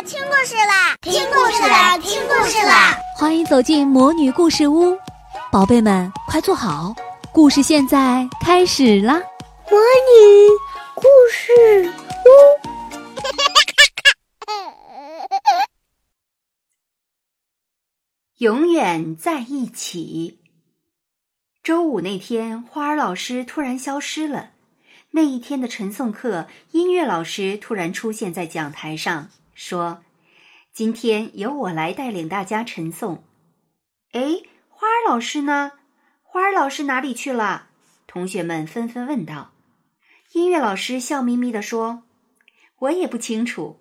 啦，听故事啦，听故事啦，听故事啦！欢迎走进魔女故事屋，宝贝们快坐好，故事现在开始啦！魔女故事屋，永远在一起。周五那天，花儿老师突然消失了。那一天的晨诵课，音乐老师突然出现在讲台上，说：“今天由我来带领大家晨诵。”哎，花儿老师呢？花儿老师哪里去了？同学们纷纷问道。音乐老师笑眯眯地说：“我也不清楚。”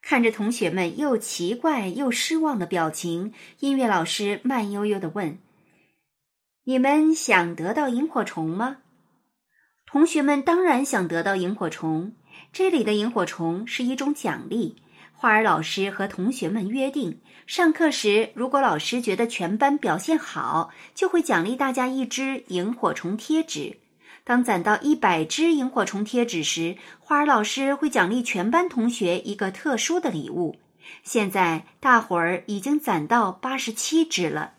看着同学们又奇怪又失望的表情，音乐老师慢悠悠地问：“你们想得到萤火虫吗？”同学们当然想得到萤火虫。这里的萤火虫是一种奖励。花儿老师和同学们约定，上课时如果老师觉得全班表现好，就会奖励大家一支萤火虫贴纸。当攒到一百支萤火虫贴纸时，花儿老师会奖励全班同学一个特殊的礼物。现在大伙儿已经攒到八十七支了。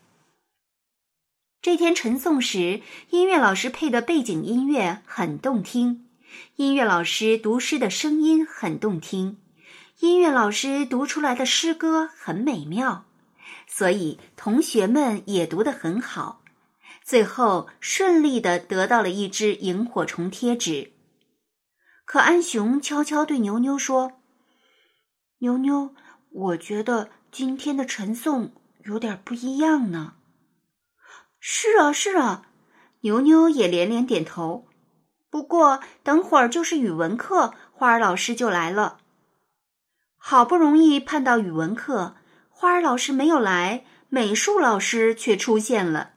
这天晨诵时，音乐老师配的背景音乐很动听。音乐老师读诗的声音很动听，音乐老师读出来的诗歌很美妙，所以同学们也读得很好。最后顺利的得到了一只萤火虫贴纸。可安雄悄悄对牛牛说：“牛牛，我觉得今天的晨诵有点不一样呢。”是啊，是啊，牛牛也连连点头。不过等会儿就是语文课，花儿老师就来了。好不容易盼到语文课，花儿老师没有来，美术老师却出现了。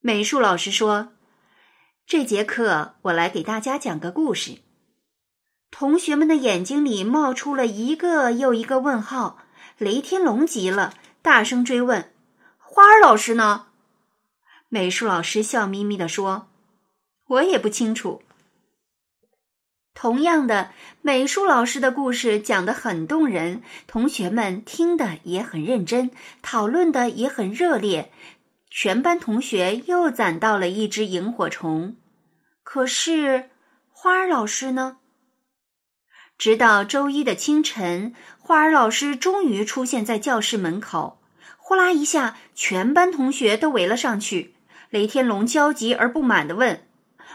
美术老师说：“这节课我来给大家讲个故事。”同学们的眼睛里冒出了一个又一个问号。雷天龙急了，大声追问：“花儿老师呢？”美术老师笑眯眯地说：“我也不清楚。”同样的，美术老师的故事讲得很动人，同学们听得也很认真，讨论的也很热烈。全班同学又攒到了一只萤火虫。可是，花儿老师呢？直到周一的清晨，花儿老师终于出现在教室门口。呼啦一下，全班同学都围了上去。雷天龙焦急而不满地问：“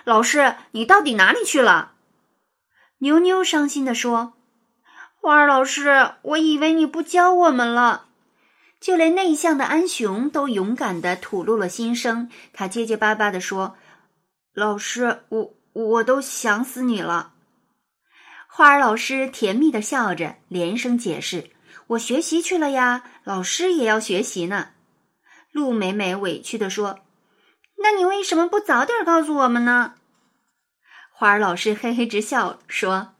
老师，你到底哪里去了？”牛牛伤心地说：“花儿老师，我以为你不教我们了。”就连内向的安雄都勇敢地吐露了心声。他结结巴巴地说：“老师，我我都想死你了。”花儿老师甜蜜地笑着，连声解释：“我学习去了呀，老师也要学习呢。”陆美美委屈地说。那你为什么不早点告诉我们呢？花儿老师嘿嘿直笑，说：“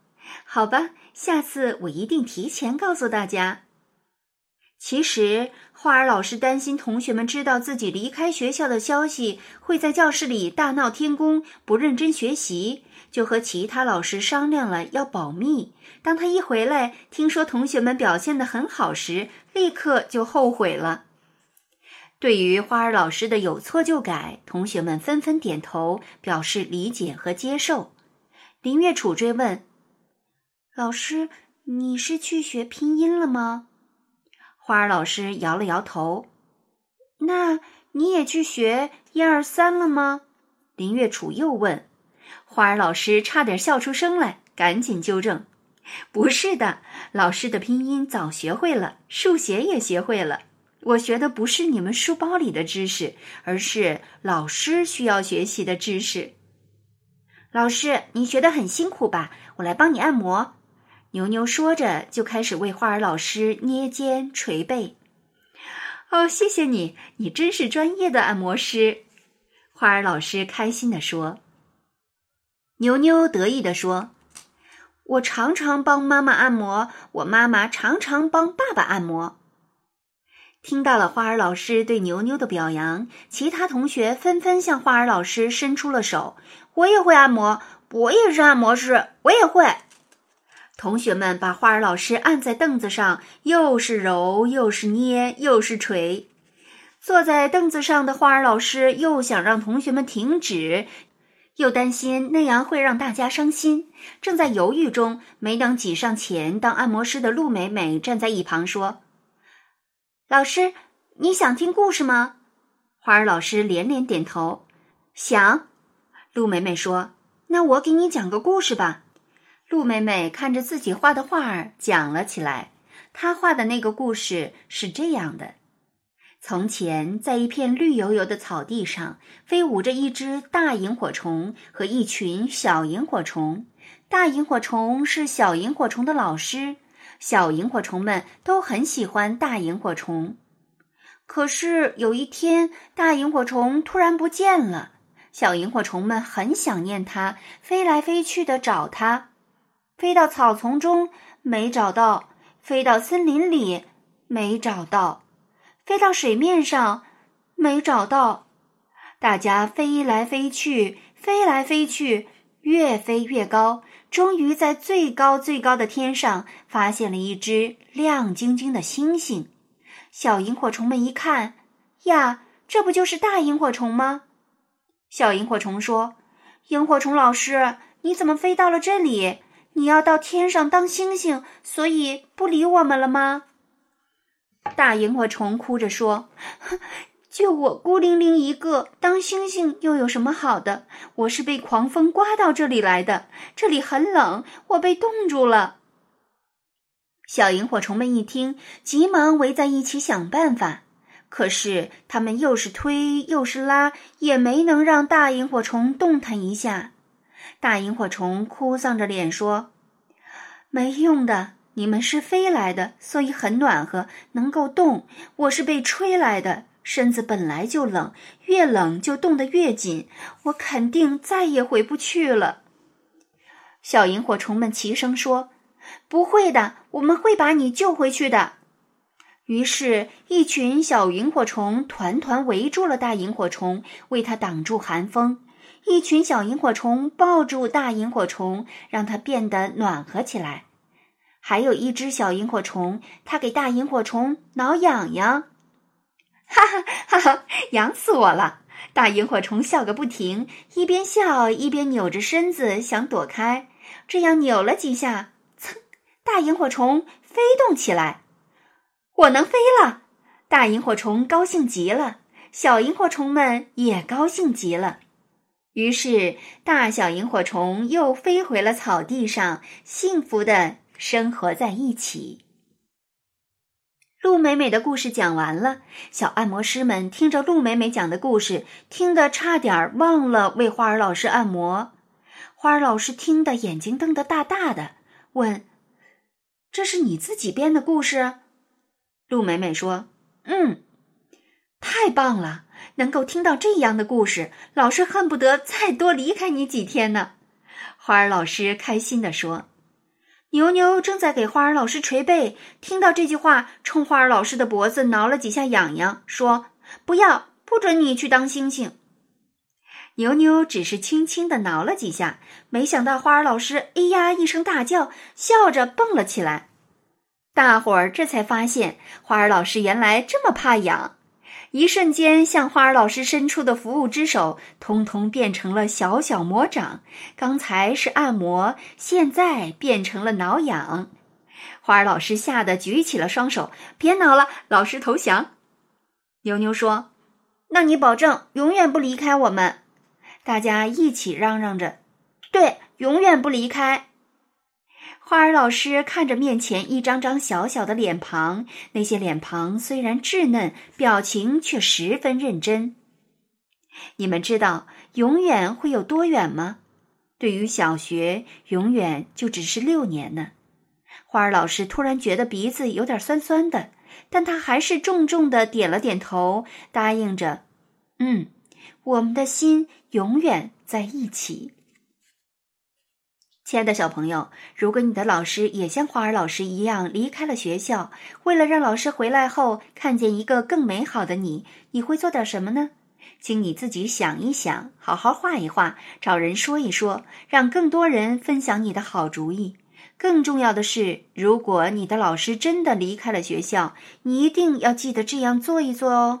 好吧，下次我一定提前告诉大家。”其实，花儿老师担心同学们知道自己离开学校的消息，会在教室里大闹天宫，不认真学习，就和其他老师商量了要保密。当他一回来，听说同学们表现的很好时，立刻就后悔了。对于花儿老师的有错就改，同学们纷纷点头表示理解和接受。林月楚追问：“老师，你是去学拼音了吗？”花儿老师摇了摇头。“那你也去学一二三了吗？”林月楚又问。花儿老师差点笑出声来，赶紧纠正：“不是的，老师的拼音早学会了，数学也学会了。”我学的不是你们书包里的知识，而是老师需要学习的知识。老师，你学的很辛苦吧？我来帮你按摩。牛牛说着，就开始为花儿老师捏肩捶背。哦，谢谢你，你真是专业的按摩师。花儿老师开心地说。牛牛得意地说：“我常常帮妈妈按摩，我妈妈常常帮爸爸按摩。”听到了花儿老师对牛牛的表扬，其他同学纷纷向花儿老师伸出了手。我也会按摩，我也是按摩师，我也会。同学们把花儿老师按在凳子上，又是揉又是捏又是捶。坐在凳子上的花儿老师又想让同学们停止，又担心那样会让大家伤心，正在犹豫中，没等挤上前当按摩师的陆美美站在一旁说：“老师，你想听故事吗？”花儿老师连连点头，想。陆美美说：“那我给你讲个故事吧。”陆美美看着自己画的画儿，讲了起来。她画的那个故事是这样的：从前，在一片绿油油的草地上，飞舞着一只大萤火虫和一群小萤火虫。大萤火虫是小萤火虫的老师，小萤火虫们都很喜欢大萤火虫。可是有一天，大萤火虫突然不见了，小萤火虫们很想念它，飞来飞去的找它。飞到草丛中没找到，飞到森林里没找到，飞到水面上没找到。大家飞来飞去，飞来飞去，越飞越高，终于在最高最高的天上发现了一只亮晶晶的星星。小萤火虫们一看，呀，这不就是大萤火虫吗？小萤火虫说：“萤火虫老师，你怎么飞到了这里？”你要到天上当星星，所以不理我们了吗？大萤火虫哭着说：“就我孤零零一个，当星星又有什么好的？我是被狂风刮到这里来的，这里很冷，我被冻住了。”小萤火虫们一听，急忙围在一起想办法，可是他们又是推又是拉，也没能让大萤火虫动弹一下。大萤火虫哭丧着脸说：“没用的，你们是飞来的，所以很暖和，能够动。我是被吹来的，身子本来就冷，越冷就冻得越紧。我肯定再也回不去了。”小萤火虫们齐声说：“不会的，我们会把你救回去的。”于是，一群小萤火虫团团围住了大萤火虫，为它挡住寒风。一群小萤火虫抱住大萤火虫，让它变得暖和起来。还有一只小萤火虫，它给大萤火虫挠痒痒，哈哈哈哈！痒死我了！大萤火虫笑个不停，一边笑一边扭着身子想躲开。这样扭了几下，噌！大萤火虫飞动起来。我能飞了！大萤火虫高兴极了，小萤火虫们也高兴极了。于是，大小萤火虫又飞回了草地上，幸福的生活在一起。陆美美的故事讲完了，小按摩师们听着陆美美讲的故事，听得差点忘了为花儿老师按摩。花儿老师听得眼睛瞪得大大的，问：“这是你自己编的故事？”陆美美说：“嗯，太棒了。”能够听到这样的故事，老师恨不得再多离开你几天呢。花儿老师开心地说：“牛牛正在给花儿老师捶背，听到这句话，冲花儿老师的脖子挠了几下痒痒，说：‘不要，不准你去当星星。’牛牛只是轻轻地挠了几下，没想到花儿老师哎呀一声大叫，笑着蹦了起来。大伙儿这才发现，花儿老师原来这么怕痒。”一瞬间，向花儿老师伸出的服务之手，通通变成了小小魔掌。刚才是按摩，现在变成了挠痒。花儿老师吓得举起了双手：“别挠了，老师投降。”牛牛说：“那你保证永远不离开我们？”大家一起嚷嚷着：“对，永远不离开。”花儿老师看着面前一张张小小的脸庞，那些脸庞虽然稚嫩，表情却十分认真。你们知道永远会有多远吗？对于小学，永远就只是六年呢。花儿老师突然觉得鼻子有点酸酸的，但他还是重重的点了点头，答应着：“嗯，我们的心永远在一起。”亲爱的小朋友，如果你的老师也像花儿老师一样离开了学校，为了让老师回来后看见一个更美好的你，你会做点什么呢？请你自己想一想，好好画一画，找人说一说，让更多人分享你的好主意。更重要的是，如果你的老师真的离开了学校，你一定要记得这样做一做哦。